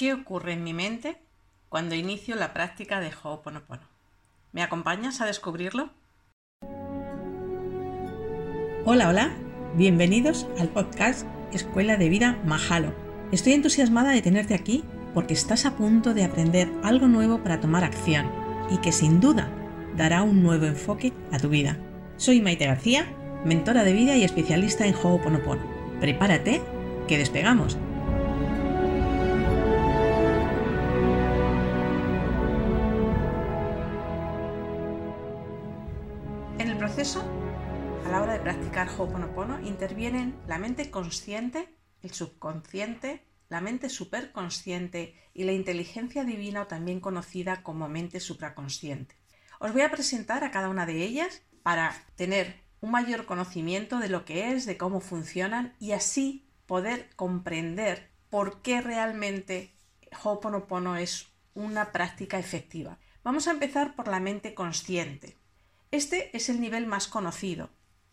¿Qué ocurre en mi mente cuando inicio la práctica de Ho'oponopono? ¿Me acompañas a descubrirlo? Hola, hola. Bienvenidos al podcast Escuela de Vida Mahalo. Estoy entusiasmada de tenerte aquí porque estás a punto de aprender algo nuevo para tomar acción y que sin duda dará un nuevo enfoque a tu vida. Soy Maite García, mentora de vida y especialista en Ho'oponopono. Prepárate, que despegamos. Proceso, a la hora de practicar Ho'oponopono, intervienen la mente consciente, el subconsciente, la mente superconsciente y la inteligencia divina o también conocida como mente supraconsciente. Os voy a presentar a cada una de ellas para tener un mayor conocimiento de lo que es, de cómo funcionan y así poder comprender por qué realmente Ho'oponopono es una práctica efectiva. Vamos a empezar por la mente consciente. Este es el nivel más conocido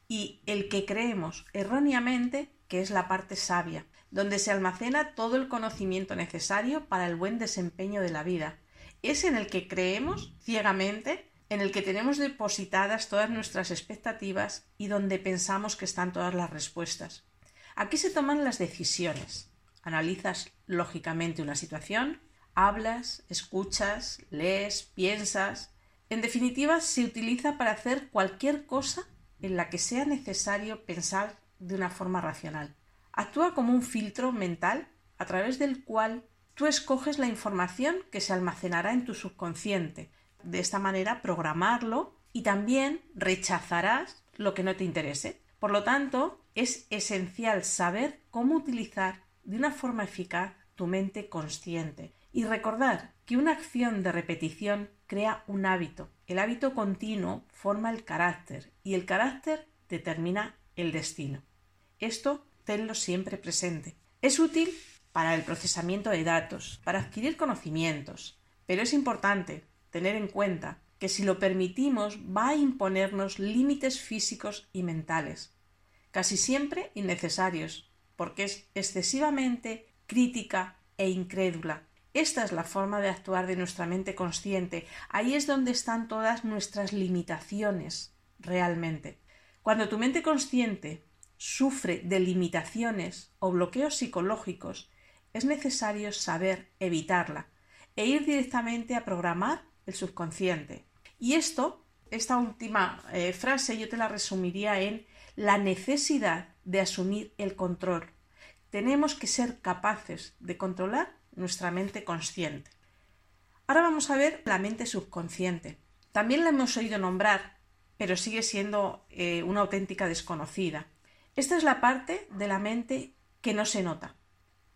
y el que creemos erróneamente que es la parte sabia, donde se almacena todo el conocimiento necesario para el buen desempeño de la vida. Es en el que creemos ciegamente, en el que tenemos depositadas todas nuestras expectativas y donde pensamos que están todas las respuestas. Aquí se toman las decisiones. Analizas lógicamente una situación, hablas, escuchas, lees, piensas, en definitiva, se utiliza para hacer cualquier cosa en la que sea necesario pensar de una forma racional. Actúa como un filtro mental a través del cual tú escoges la información que se almacenará en tu subconsciente. De esta manera programarlo y también rechazarás lo que no te interese. Por lo tanto, es esencial saber cómo utilizar de una forma eficaz tu mente consciente y recordar que una acción de repetición crea un hábito. El hábito continuo forma el carácter y el carácter determina el destino. Esto tenlo siempre presente. Es útil para el procesamiento de datos, para adquirir conocimientos, pero es importante tener en cuenta que si lo permitimos va a imponernos límites físicos y mentales, casi siempre innecesarios, porque es excesivamente crítica e incrédula esta es la forma de actuar de nuestra mente consciente. Ahí es donde están todas nuestras limitaciones realmente. Cuando tu mente consciente sufre de limitaciones o bloqueos psicológicos, es necesario saber evitarla e ir directamente a programar el subconsciente. Y esto, esta última eh, frase, yo te la resumiría en la necesidad de asumir el control. Tenemos que ser capaces de controlar nuestra mente consciente. Ahora vamos a ver la mente subconsciente. También la hemos oído nombrar, pero sigue siendo eh, una auténtica desconocida. Esta es la parte de la mente que no se nota.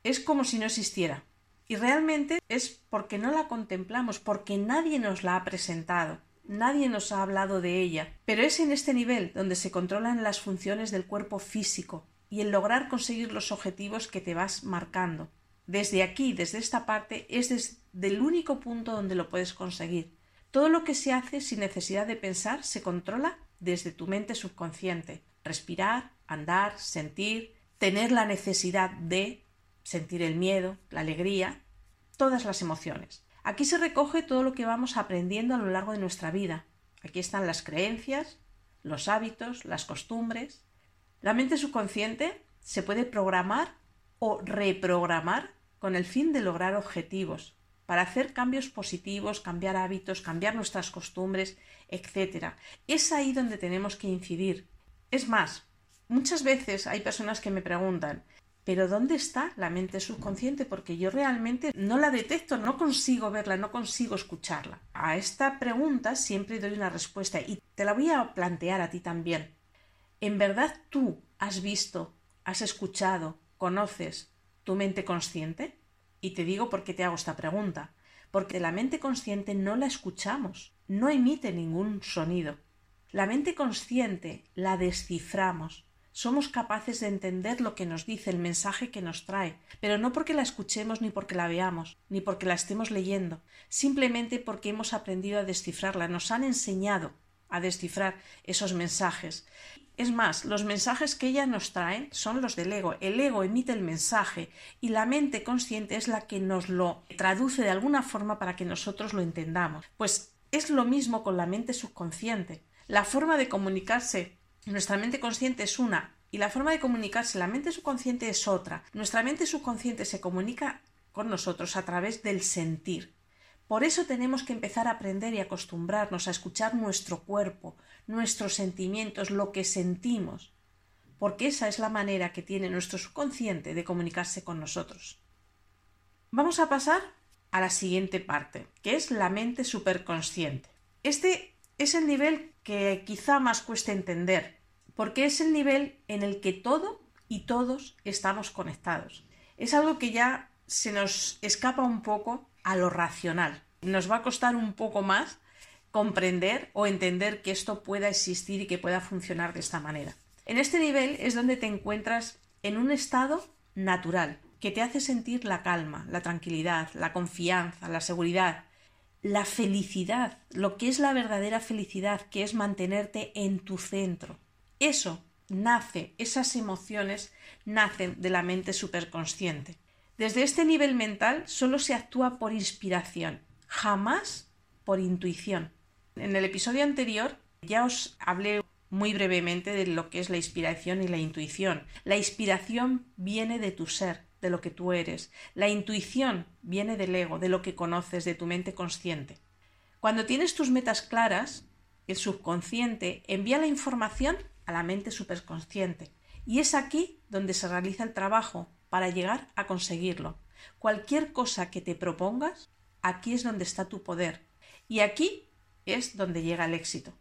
Es como si no existiera. Y realmente es porque no la contemplamos, porque nadie nos la ha presentado, nadie nos ha hablado de ella. Pero es en este nivel donde se controlan las funciones del cuerpo físico y el lograr conseguir los objetivos que te vas marcando desde aquí, desde esta parte, es desde el único punto donde lo puedes conseguir. Todo lo que se hace sin necesidad de pensar se controla desde tu mente subconsciente. Respirar, andar, sentir, tener la necesidad de sentir el miedo, la alegría, todas las emociones. Aquí se recoge todo lo que vamos aprendiendo a lo largo de nuestra vida. Aquí están las creencias, los hábitos, las costumbres. La mente subconsciente se puede programar o reprogramar con el fin de lograr objetivos, para hacer cambios positivos, cambiar hábitos, cambiar nuestras costumbres, etc. Es ahí donde tenemos que incidir. Es más, muchas veces hay personas que me preguntan, pero ¿dónde está la mente subconsciente? Porque yo realmente no la detecto, no consigo verla, no consigo escucharla. A esta pregunta siempre doy una respuesta y te la voy a plantear a ti también. ¿En verdad tú has visto, has escuchado, conoces tu mente consciente? Y te digo por qué te hago esta pregunta. Porque la mente consciente no la escuchamos, no emite ningún sonido. La mente consciente la desciframos. Somos capaces de entender lo que nos dice, el mensaje que nos trae, pero no porque la escuchemos ni porque la veamos, ni porque la estemos leyendo, simplemente porque hemos aprendido a descifrarla, nos han enseñado a descifrar esos mensajes. Es más, los mensajes que ella nos trae son los del ego. El ego emite el mensaje y la mente consciente es la que nos lo traduce de alguna forma para que nosotros lo entendamos. Pues es lo mismo con la mente subconsciente. La forma de comunicarse nuestra mente consciente es una y la forma de comunicarse la mente subconsciente es otra. Nuestra mente subconsciente se comunica con nosotros a través del sentir. Por eso tenemos que empezar a aprender y acostumbrarnos a escuchar nuestro cuerpo, nuestros sentimientos, lo que sentimos, porque esa es la manera que tiene nuestro subconsciente de comunicarse con nosotros. Vamos a pasar a la siguiente parte, que es la mente superconsciente. Este es el nivel que quizá más cuesta entender, porque es el nivel en el que todo y todos estamos conectados. Es algo que ya se nos escapa un poco a lo racional. Nos va a costar un poco más comprender o entender que esto pueda existir y que pueda funcionar de esta manera. En este nivel es donde te encuentras en un estado natural, que te hace sentir la calma, la tranquilidad, la confianza, la seguridad, la felicidad, lo que es la verdadera felicidad, que es mantenerte en tu centro. Eso nace, esas emociones nacen de la mente superconsciente. Desde este nivel mental solo se actúa por inspiración, jamás por intuición. En el episodio anterior ya os hablé muy brevemente de lo que es la inspiración y la intuición. La inspiración viene de tu ser, de lo que tú eres. La intuición viene del ego, de lo que conoces, de tu mente consciente. Cuando tienes tus metas claras, el subconsciente envía la información a la mente superconsciente. Y es aquí donde se realiza el trabajo para llegar a conseguirlo. Cualquier cosa que te propongas, aquí es donde está tu poder. Y aquí es donde llega el éxito.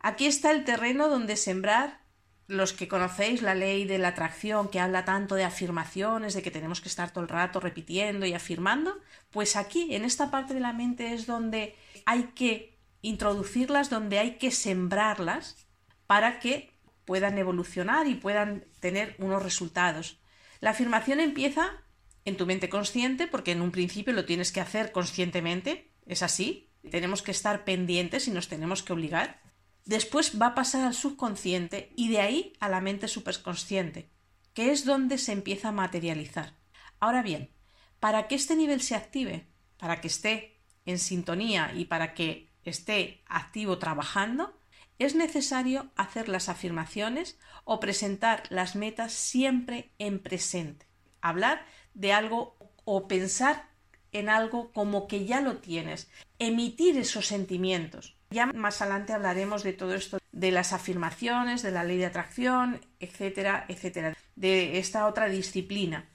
Aquí está el terreno donde sembrar los que conocéis la ley de la atracción que habla tanto de afirmaciones, de que tenemos que estar todo el rato repitiendo y afirmando, pues aquí, en esta parte de la mente es donde hay que introducirlas, donde hay que sembrarlas para que puedan evolucionar y puedan tener unos resultados. La afirmación empieza en tu mente consciente, porque en un principio lo tienes que hacer conscientemente, es así, tenemos que estar pendientes y nos tenemos que obligar. Después va a pasar al subconsciente y de ahí a la mente superconsciente, que es donde se empieza a materializar. Ahora bien, para que este nivel se active, para que esté en sintonía y para que esté activo trabajando, es necesario hacer las afirmaciones o presentar las metas siempre en presente. Hablar de algo o pensar en algo como que ya lo tienes. Emitir esos sentimientos. Ya más adelante hablaremos de todo esto, de las afirmaciones, de la ley de atracción, etcétera, etcétera, de esta otra disciplina.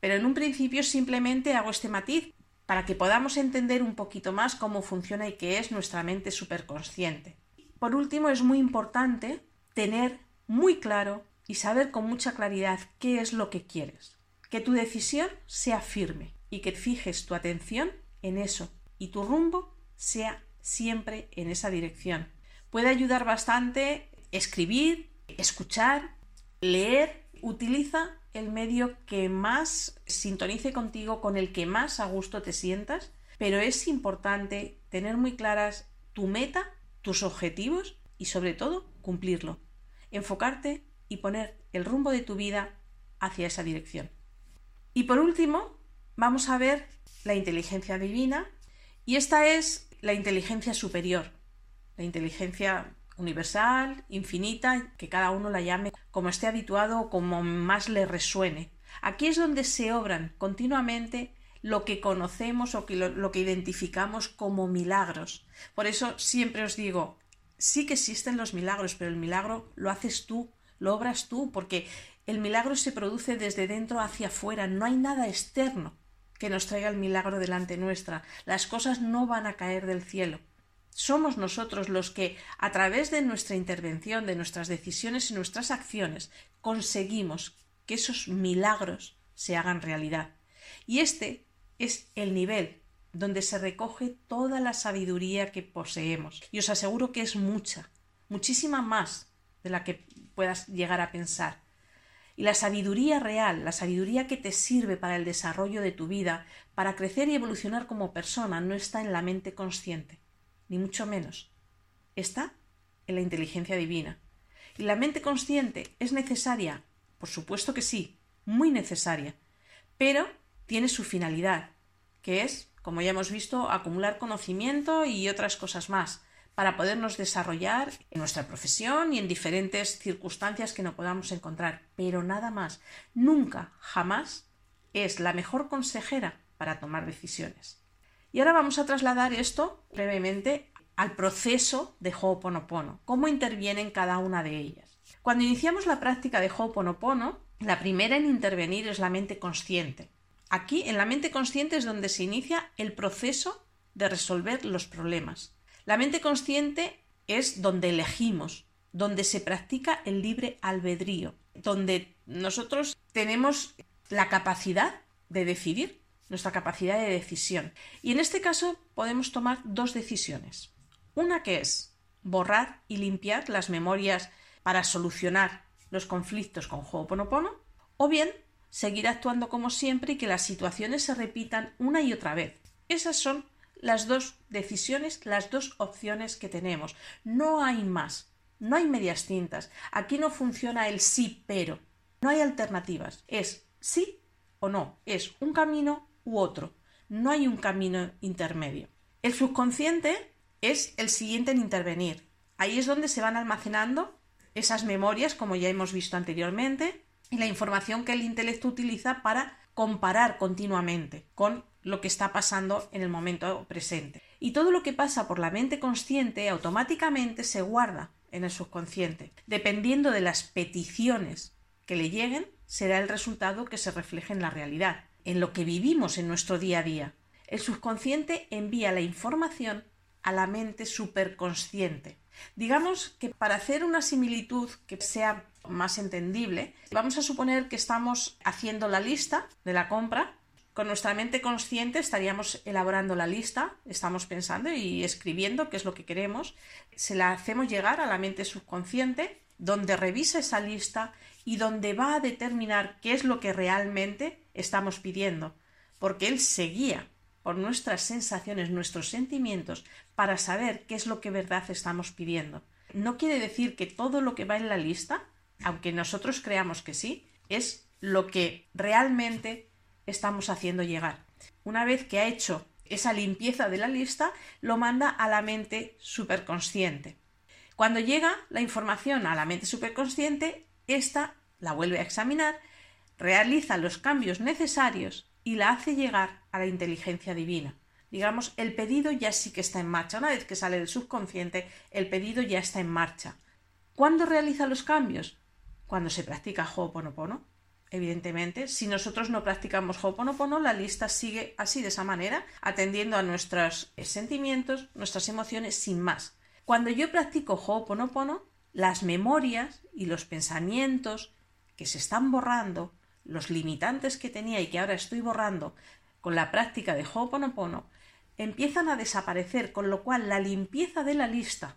Pero en un principio simplemente hago este matiz para que podamos entender un poquito más cómo funciona y qué es nuestra mente superconsciente. Por último, es muy importante tener muy claro y saber con mucha claridad qué es lo que quieres. Que tu decisión sea firme y que fijes tu atención en eso y tu rumbo sea siempre en esa dirección. Puede ayudar bastante escribir, escuchar, leer. Utiliza el medio que más sintonice contigo, con el que más a gusto te sientas, pero es importante tener muy claras tu meta, tus objetivos y sobre todo cumplirlo. Enfocarte y poner el rumbo de tu vida hacia esa dirección. Y por último, vamos a ver la inteligencia divina y esta es la inteligencia superior, la inteligencia universal, infinita, que cada uno la llame como esté habituado o como más le resuene. Aquí es donde se obran continuamente lo que conocemos o lo, lo, que identificamos como milagros. Por eso siempre os digo, sí que existen los milagros, pero el milagro lo haces tú, lo obras tú, porque el milagro se produce desde dentro hacia afuera, no hay nada externo que nos traiga el milagro delante nuestra. Las cosas no van a caer del cielo. Somos nosotros los que, a través de nuestra intervención, de nuestras decisiones y nuestras acciones, conseguimos que esos milagros se hagan realidad. Y este es el nivel donde se recoge toda la sabiduría que poseemos. Y os aseguro que es mucha, muchísima más de la que puedas llegar a pensar. Y la sabiduría real, la sabiduría que te sirve para el desarrollo de tu vida, para crecer y evolucionar como persona, no está en la mente consciente, ni mucho menos. Está en la inteligencia divina. ¿Y la mente consciente es necesaria? Por supuesto que sí, muy necesaria, pero tiene su finalidad, que es, como ya hemos visto, acumular conocimiento y otras cosas más para podernos desarrollar en nuestra profesión y en diferentes circunstancias que nos podamos encontrar. Pero nada más, nunca, jamás es la mejor consejera para tomar decisiones. Y ahora vamos a trasladar esto brevemente al proceso de Ho'oponopono, cómo interviene en cada una de ellas. Cuando iniciamos la práctica de Ho'oponopono, la primera en intervenir es la mente consciente. Aquí, en la mente consciente, es donde se inicia el proceso de resolver los problemas. La mente consciente es donde elegimos, donde se practica el libre albedrío, donde nosotros tenemos la capacidad de decidir, nuestra capacidad de decisión. Y en este caso podemos tomar dos decisiones. Una que es borrar y limpiar las memorias para solucionar los conflictos con Ho'oponopono, o bien seguir actuando como siempre y que las situaciones se repitan una y otra vez. Esas son las dos decisiones, las dos opciones que tenemos. No hay más, no hay medias tintas. Aquí no funciona el sí pero. No hay alternativas. Es sí o no. Es un camino u otro. No hay un camino intermedio. El subconsciente es el siguiente en intervenir. Ahí es donde se van almacenando esas memorias, como ya hemos visto anteriormente, y la información que el intelecto utiliza para comparar continuamente con lo que está pasando en el momento presente. Y todo lo que pasa por la mente consciente automáticamente se guarda en el subconsciente. Dependiendo de las peticiones que le lleguen, será el resultado que se refleje en la realidad, en lo que vivimos en nuestro día a día. El subconsciente envía la información a la mente superconsciente. Digamos que para hacer una similitud que sea más entendible, vamos a suponer que estamos haciendo la lista de la compra con nuestra mente consciente estaríamos elaborando la lista, estamos pensando y escribiendo qué es lo que queremos, se la hacemos llegar a la mente subconsciente, donde revisa esa lista y donde va a determinar qué es lo que realmente estamos pidiendo, porque él se guía por nuestras sensaciones, nuestros sentimientos, para saber qué es lo que verdad estamos pidiendo. No quiere decir que todo lo que va en la lista, aunque nosotros creamos que sí, es lo que realmente estamos haciendo llegar. Una vez que ha hecho esa limpieza de la lista, lo manda a la mente superconsciente. Cuando llega la información a la mente superconsciente, ésta la vuelve a examinar, realiza los cambios necesarios y la hace llegar a la inteligencia divina. Digamos, el pedido ya sí que está en marcha. Una vez que sale del subconsciente, el pedido ya está en marcha. ¿Cuándo realiza los cambios? Cuando se practica Ho'oponopono evidentemente. Si nosotros no practicamos Ho'oponopono, la lista sigue así, de esa manera, atendiendo a nuestros sentimientos, nuestras emociones, sin más. Cuando yo practico Ho'oponopono, las memorias y los pensamientos que se están borrando, los limitantes que tenía y que ahora estoy borrando con la práctica de Ho'oponopono, empiezan a desaparecer, con lo cual la limpieza de la lista,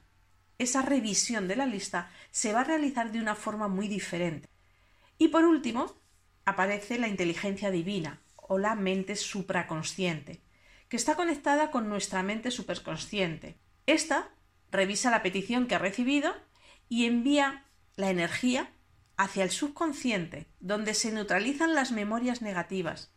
esa revisión de la lista, se va a realizar de una forma muy diferente. Y por último, aparece la inteligencia divina o la mente supraconsciente, que está conectada con nuestra mente superconsciente. Esta revisa la petición que ha recibido y envía la energía hacia el subconsciente, donde se neutralizan las memorias negativas,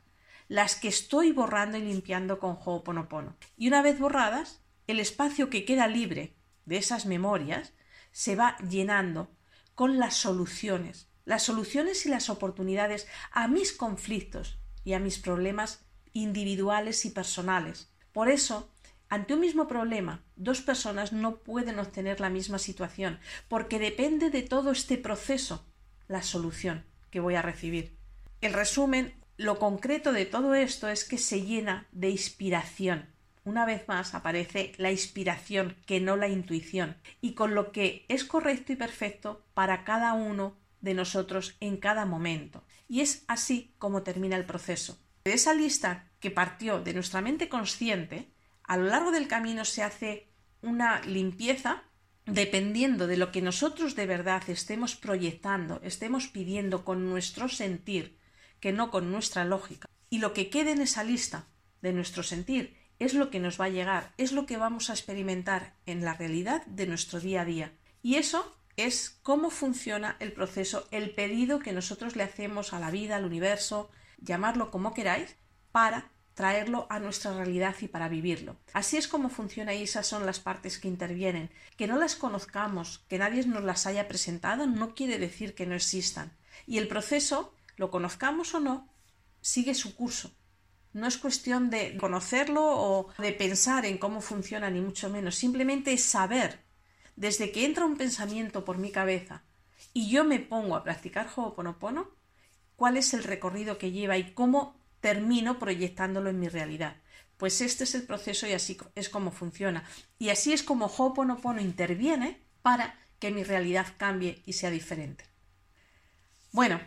las que estoy borrando y limpiando con Ho'oponopono. Y una vez borradas, el espacio que queda libre de esas memorias se va llenando con las soluciones, las soluciones y las oportunidades a mis conflictos y a mis problemas individuales y personales. Por eso, ante un mismo problema, dos personas no pueden obtener la misma situación, porque depende de todo este proceso la solución que voy a recibir. El resumen, lo concreto de todo esto es que se llena de inspiración. Una vez más aparece la inspiración que no la intuición, y con lo que es correcto y perfecto para cada uno de nosotros en cada momento. Y es así como termina el proceso. De esa lista que partió de nuestra mente consciente, a lo largo del camino se hace una limpieza dependiendo de lo que nosotros de verdad estemos proyectando, estemos pidiendo con nuestro sentir, que no con nuestra lógica. Y lo que quede en esa lista de nuestro sentir es lo que nos va a llegar, es lo que vamos a experimentar en la realidad de nuestro día a día. Y eso es cómo funciona el proceso, el pedido que nosotros le hacemos a la vida, al universo, llamarlo como queráis, para traerlo a nuestra realidad y para vivirlo. Así es como funciona y esas son las partes que intervienen. Que no las conozcamos, que nadie nos las haya presentado, no quiere decir que no existan. Y el proceso, lo conozcamos o no, sigue su curso. No es cuestión de conocerlo o de pensar en cómo funciona, ni mucho menos. Simplemente es saber, desde que entra un pensamiento por mi cabeza y yo me pongo a practicar Ho'oponopono, cuál es el recorrido que lleva y cómo termino proyectándolo en mi realidad. Pues este es el proceso y así es como funciona. Y así es como Ho'oponopono interviene para que mi realidad cambie y sea diferente. Bueno,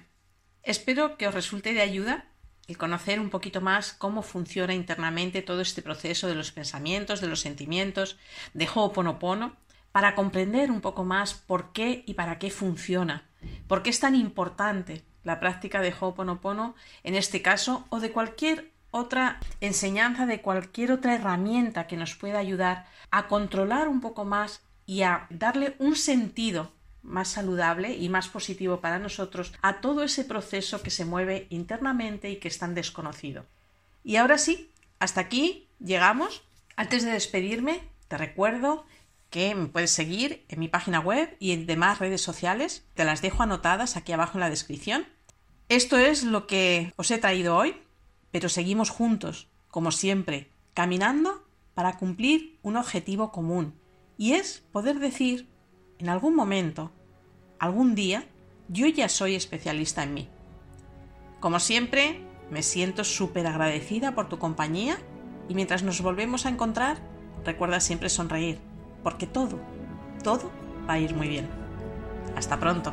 espero que os resulte de ayuda el conocer un poquito más cómo funciona internamente todo este proceso de los pensamientos, de los sentimientos, de Ho'oponopono, para comprender un poco más por qué y para qué funciona, por qué es tan importante la práctica de Ho'oponopono en este caso o de cualquier otra enseñanza, de cualquier otra herramienta que nos pueda ayudar a controlar un poco más y a darle un sentido más saludable y más positivo para nosotros a todo ese proceso que se mueve internamente y que es tan desconocido. Y ahora sí, hasta aquí llegamos. Antes de despedirme, te recuerdo me puedes seguir en mi página web y en demás redes sociales. Te las dejo anotadas aquí abajo en la descripción. Esto es lo que os he traído hoy, pero seguimos juntos, como siempre, caminando para cumplir un objetivo común, y es poder decir en algún momento, algún día, yo ya soy especialista en mí. Como siempre, me siento súper agradecida por tu compañía y mientras nos volvemos a encontrar, recuerda siempre sonreír, porque todo, todo va a ir muy bien. Hasta pronto.